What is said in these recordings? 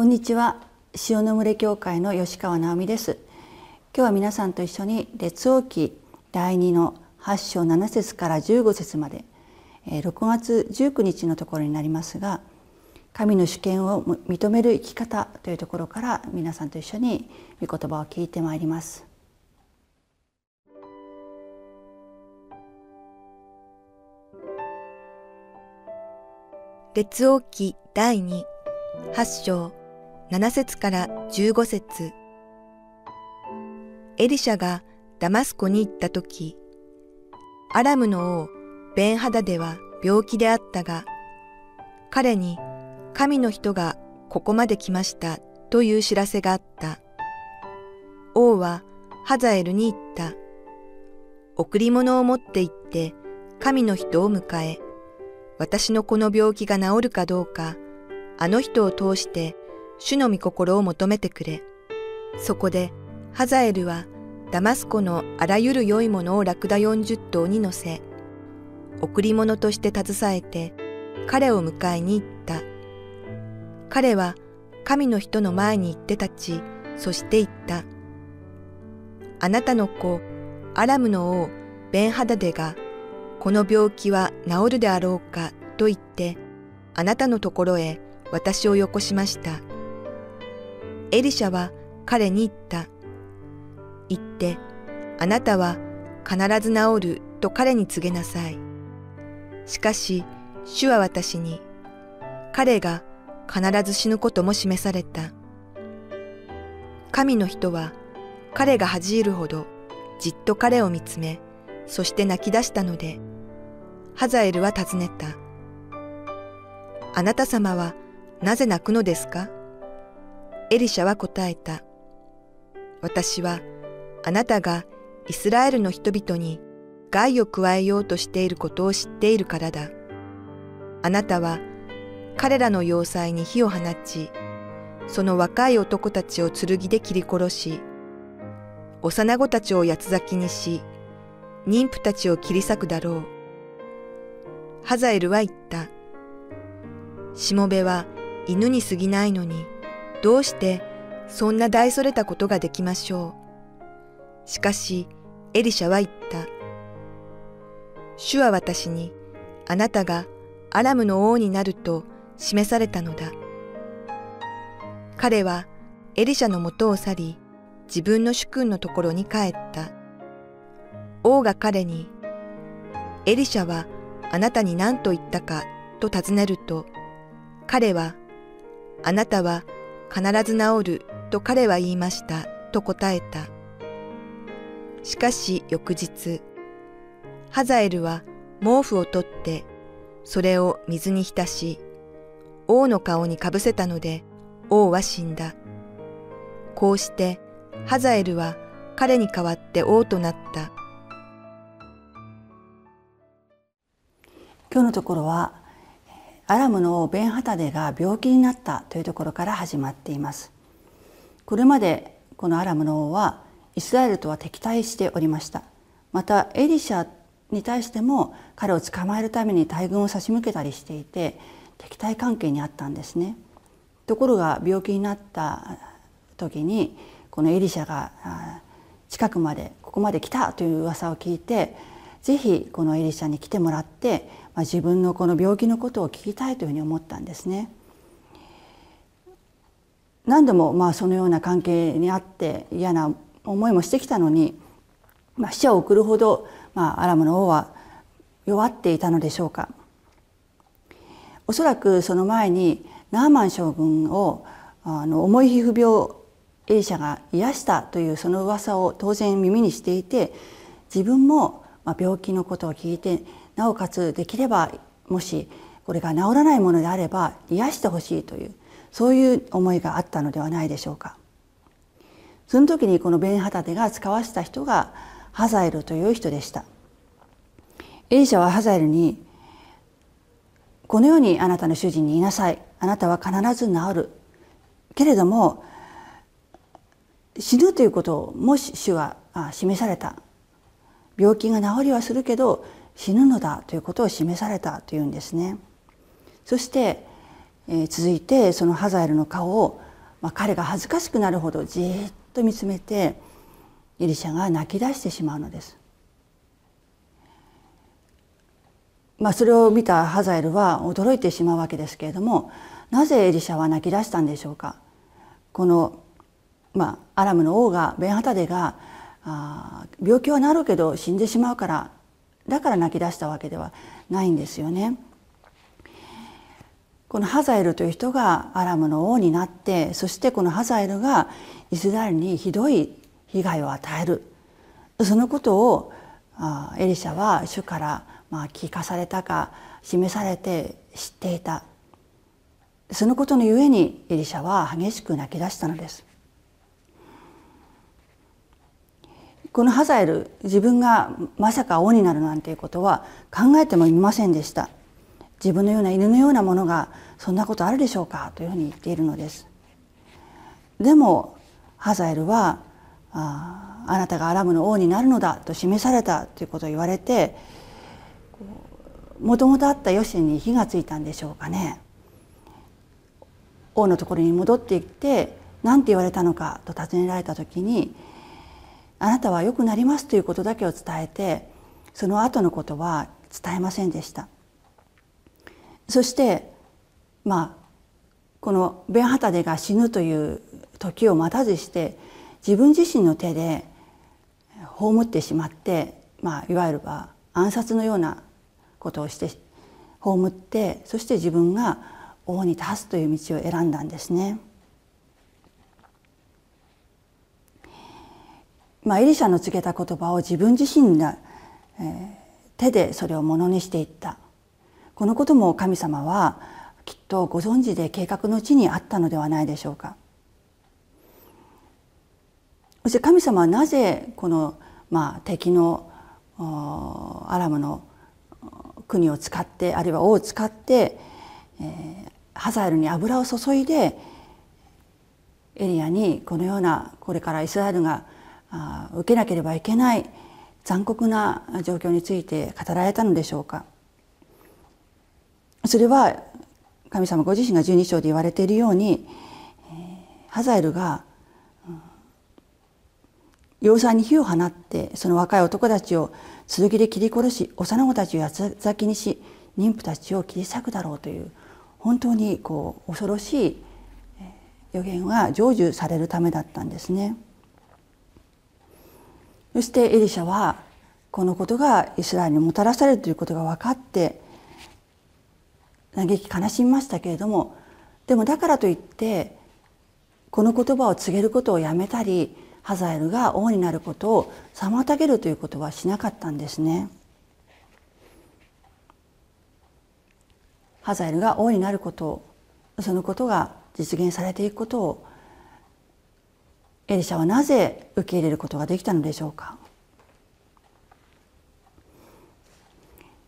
こんにちは。塩の群れ教会の吉川直美です。今日は皆さんと一緒に列王記第2の8章7節から15節まで6月19日のところになりますが神の主権を認める生き方というところから皆さんと一緒に御言葉を聞いてまいります。列王記第2 8章7節から15節エリシャがダマスコに行った時、アラムの王ベンハダデは病気であったが、彼に神の人がここまで来ましたという知らせがあった。王はハザエルに言った。贈り物を持って行って神の人を迎え、私のこの病気が治るかどうか、あの人を通して主の御心を求めてくれ。そこでハザエルはダマスコのあらゆる良いものをラクダ40頭に乗せ、贈り物として携えて彼を迎えに行った。彼は神の人の前に行って立ち、そして言った。あなたの子、アラムの王、ベンハダデが、この病気は治るであろうかと言って、あなたのところへ私をよこしました。エリシャは彼に言った。言って、あなたは必ず治ると彼に告げなさい。しかし、主は私に、彼が必ず死ぬことも示された。神の人は彼が恥じるほどじっと彼を見つめ、そして泣き出したので、ハザエルは尋ねた。あなた様はなぜ泣くのですか？エリシャは答えた。私はあなたがイスラエルの人々に害を加えようとしていることを知っているからだ。あなたは彼らの要塞に火を放ち、その若い男たちを剣で切り殺し、幼子たちを八つ咲きにし、妊婦たちを切り裂くだろう。ハザエルは言った。しもべは犬に過ぎないのに、どうしてそんな大それたことができましょう？しかし、エリシャは言った。主は私に、あなたがアラムの王になると示されたのだ。彼はエリシャのもとを去り、自分の主君のところに帰った。王が彼に、エリシャはあなたに何と言ったかと尋ねると、彼は、あなたは必ず治ると彼は言いましたと答えた。しかし翌日、ハザエルは毛布を取って、それを水に浸し、王の顔にかぶせたので、王は死んだ。こうして、ハザエルは彼に代わって王となった。今日のところはアラムのベンハタデが病気になったというところから始まっています。これまでこのアラムの王はイスラエルとは敵対しておりました。またエリシャに対しても彼を捕まえるために大軍を差し向けたりしていて敵対関係にあったんですね。ところが病気になった時にこのエリシャが近くまでここまで来たという噂を聞いてぜひこのエリシャに来てもらってまあ、自分のこの病気のことを聞きたいというふうに思ったんですね。何度もまあそのような関係にあって嫌な思いもしてきたのに、まあ、死者を送るほど、まあ、アラムの王は弱っていたのでしょうか。おそらくその前にナーマン将軍をあの重い皮膚病エリシャが癒したというその噂を当然耳にしていて自分もまあ病気のことを聞いてなおかつできればもしこれが治らないものであれば癒してほしいというそういう思いがあったのではないでしょうか。その時にこのベンハタテが使わせた人がハザエルという人でした。エリシャはハザエルに「このようにあなたの主人に言いなさいあなたは必ず治る」けれども死ぬということをもし主は示された病気が治りはするけど死ぬのだということを示されたというんですね。そして、えー、続いてそのハザエルの顔を、まあ、彼が恥ずかしくなるほどじっと見つめてエリシャが泣き出してしまうのです。まあ、それを見たハザエルは驚いてしまうわけですけれどもなぜエリシャは泣き出したんでしょうかこの、まあ、アラムの王がベンハタデがあ病気はなるけど死んでしまうからだから泣き出したわけではないんですよね。このハザエルという人がアラムの王になってそしてこのハザエルがイスラエルにひどい被害を与える。そのことをエリシャは主からまあ聞かされたか示されて知っていた。そのことのゆえにエリシャは激しく泣き出したのです。このハザエル自分がまさか王になるなんていうことは考えてもいませんでした。自分のような犬のようなものがそんなことあるでしょうかというふうに言っているのです。でもハザエルはああなたがアラムの王になるのだと示されたということを言われてもともとあったヨシに火がついたんでしょうかね。王のところに戻っていって何て言われたのかと尋ねられた時にあなたは良くなりますということだけを伝えてその後のことは伝えませんでしたそしてまあこのベンハタデが死ぬという時を待たずして自分自身の手で葬ってしまって、まあ、いわゆるは暗殺のようなことをして葬ってそして自分が王に立つという道を選んだんですね。まあ、エリシャの告げた言葉を自分自身が、えー、手でそれをものにしていったこのことも神様はきっとご存知で計画のうちにあったのではないでしょうか。そして神様はなぜこの、まあ、敵のアラムの国を使ってあるいは王を使って、えー、ハザエルに油を注いでエリアにこのようなこれからイスラエルが受けなければいけない残酷な状況について語られたのでしょうかそれは神様ご自身が十二章で言われているようにハザエルが養蚕に火を放ってその若い男たちを剣で切り殺し幼子たちを八つ咲きにし妊婦たちを切り裂くだろうという本当にこう恐ろしい予言が成就されるためだったんですね。そしてエリシャはこのことがイスラエルにもたらされるということが分かって嘆き悲しみましたけれどもでもだからといってこの言葉を告げることをやめたりハザエルが王になることを妨げるということはしなかったんですね。ハザエルが王になることそのことが実現されていくことをエリシャはなぜ受け入れることができたのでしょうか？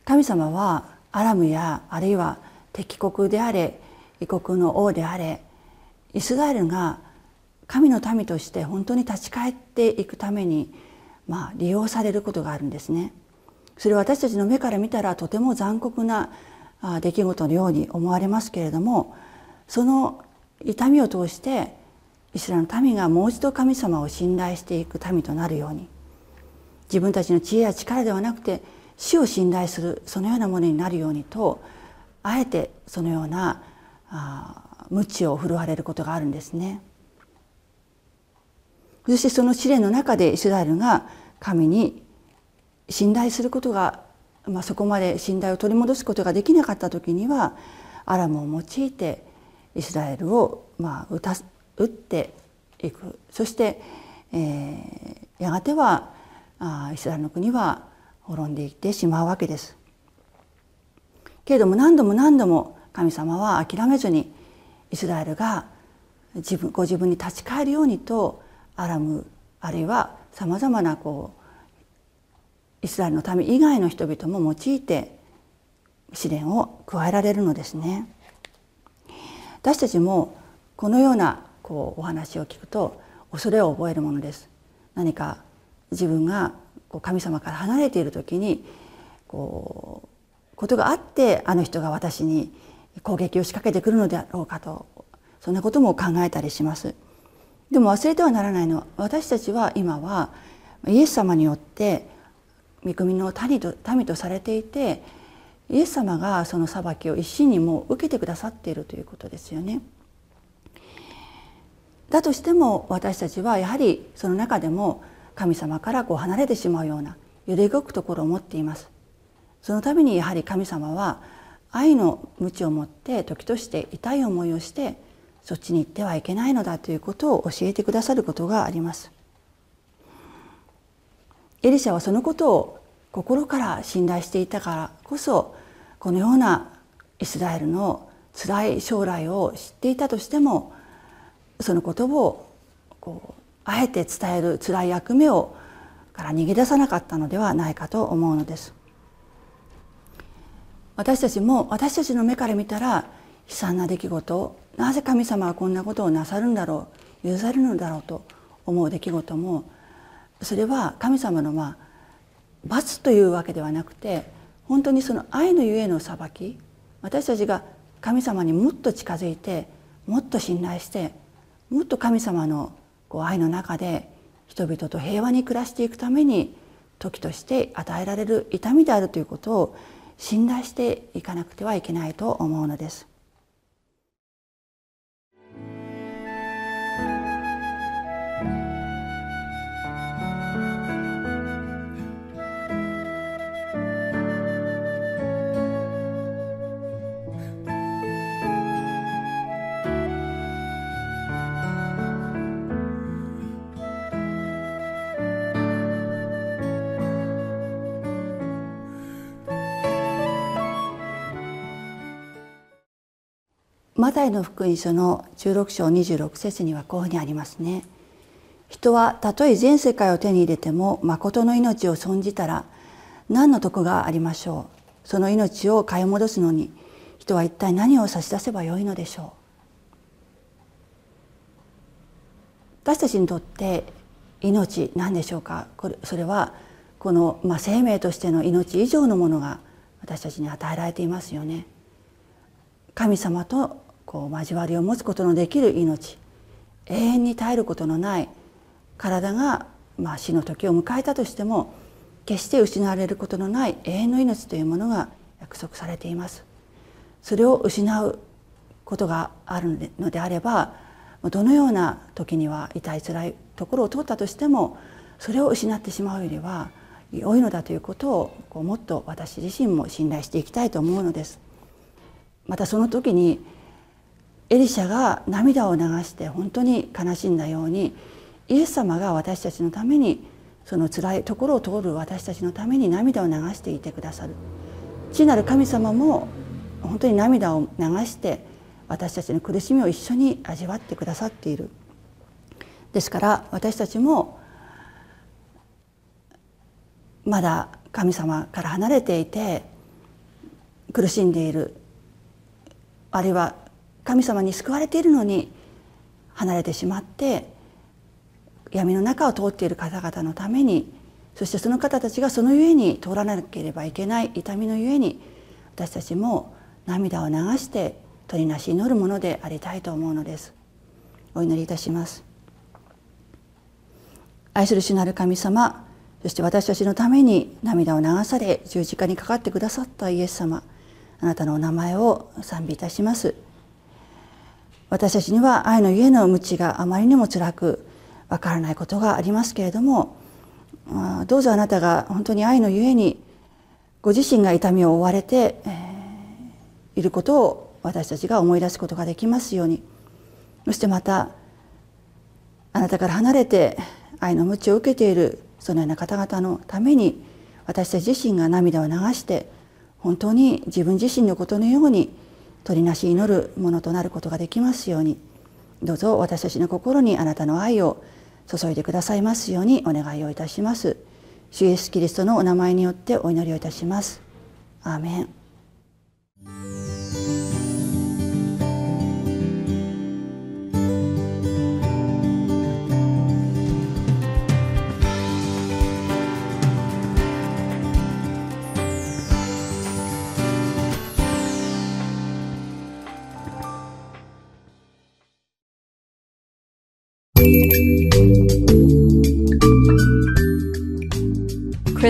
神様はアラムやあるいは敵国であれ異国の王であれイスラエルが神の民として本当に立ち返っていくために、まあ、利用されることがあるんですね。それは私たちの目から見たらとても残酷な出来事のように思われますけれどもその痛みを通してイスラの民がもう一度神様を信頼していく民となるように自分たちの知恵や力ではなくて死を信頼するそのようなものになるようにとあえてそのようなあ知を振るわれることがあるんですね。そしてその試練の中でイスラエルが神に信頼することが、まあ、そこまで信頼を取り戻すことができなかった時にはアラムを用いてイスラエルをまあ打た打っていくそして、えー、やがてはあイスラエルの国は滅んでいってしまうわけです。けれども何度も何度も神様は諦めずにイスラエルが自分ご自分に立ち返るようにとアラムあるいはさまざまなこうイスラエルの民以外の人々も用いて試練を加えられるのですね。私たちもこのようなこうお話を聞くと恐れを覚えるものです。何か自分がこう神様から離れている時にこうことがあってあの人が私に攻撃を仕掛けてくるのであろうかとそんなことも考えたりします。でも忘れてはならないのは私たちは今はイエス様によって御国の民と民とされていてイエス様がその裁きを一心にも受けてくださっているということですよね。だとしても私たちはやはりその中でも神様からこう離れてしまうような揺れ動くところを持っています。そのためにやはり神様は愛の鞭を持って時として痛い思いをしてそっちに行ってはいけないのだということを教えてくださることがあります。エリシャはそのことを心から信頼していたからこそこのようなイスラエルの辛い将来を知っていたとしてもそのことをこうあえて伝える辛い役目をから逃げ出さなかったのではないかと思うのです。私たちも私たちの目から見たら悲惨な出来事なぜ神様はこんなことをなさるんだろう許されるのだろうと思う出来事もそれは神様のまあ罰というわけではなくて本当にその愛のゆえの裁き私たちが神様にもっと近づいてもっと信頼してもっと神様のこう愛の中で人々と平和に暮らしていくために時として与えられる痛みであるということを信頼していかなくてはいけないと思うのです。マタイの福音書の16章26節にはこういうふうにありますね。人はたとえ全世界を手に入れても誠の命を損じたら何の得がありましょうその命を買い戻すのに人は一体何を差し出せばよいのでしょう私たちにとって命何でしょうかこれそれはこの、まあ、生命としての命以上のものが私たちに与えられていますよね。神様とこう交わりを持つことのできる命永遠に絶えることのない体が、まあ、死の時を迎えたとしても決して失われることのない永遠の命というものが約束されています。それを失うことがあるのであればどのような時には痛い辛いところを通ったとしてもそれを失ってしまうよりは良いのだということをこうもっと私自身も信頼していきたいと思うのです。またその時にエリシャが涙を流して本当に悲しんだようにイエス様が私たちのためにその辛いところを通る私たちのために涙を流していてくださる。父なる神様も本当に涙を流して私たちの苦しみを一緒に味わってくださっている。ですから私たちもまだ神様から離れていて苦しんでいる。あるいは神様に救われているのに離れてしまって闇の中を通っている方々のためにそしてその方たちがそのゆえに通らなければいけない痛みのゆえに私たちも涙を流して取りなし祈るものでありたいと思うのです。お祈りいたします。愛する主なる神様そして私たちのために涙を流され十字架にかかってくださったイエス様あなたのお名前を賛美いたします。私たちには愛のゆえの無知があまりにも辛くわからないことがありますけれどもどうぞあなたが本当に愛のゆえにご自身が痛みを負われて、いることを私たちが思い出すことができますように。そしてまたあなたから離れて愛の鞭を受けているそのような方々のために私たち自身が涙を流して本当に自分自身のことのように取りなし祈るものとなることができますように。どうぞ私たちの心にあなたの愛を注いでくださいますようにお願いをいたします。主イエスキリストのお名前によってお祈りをいたします。アーメン。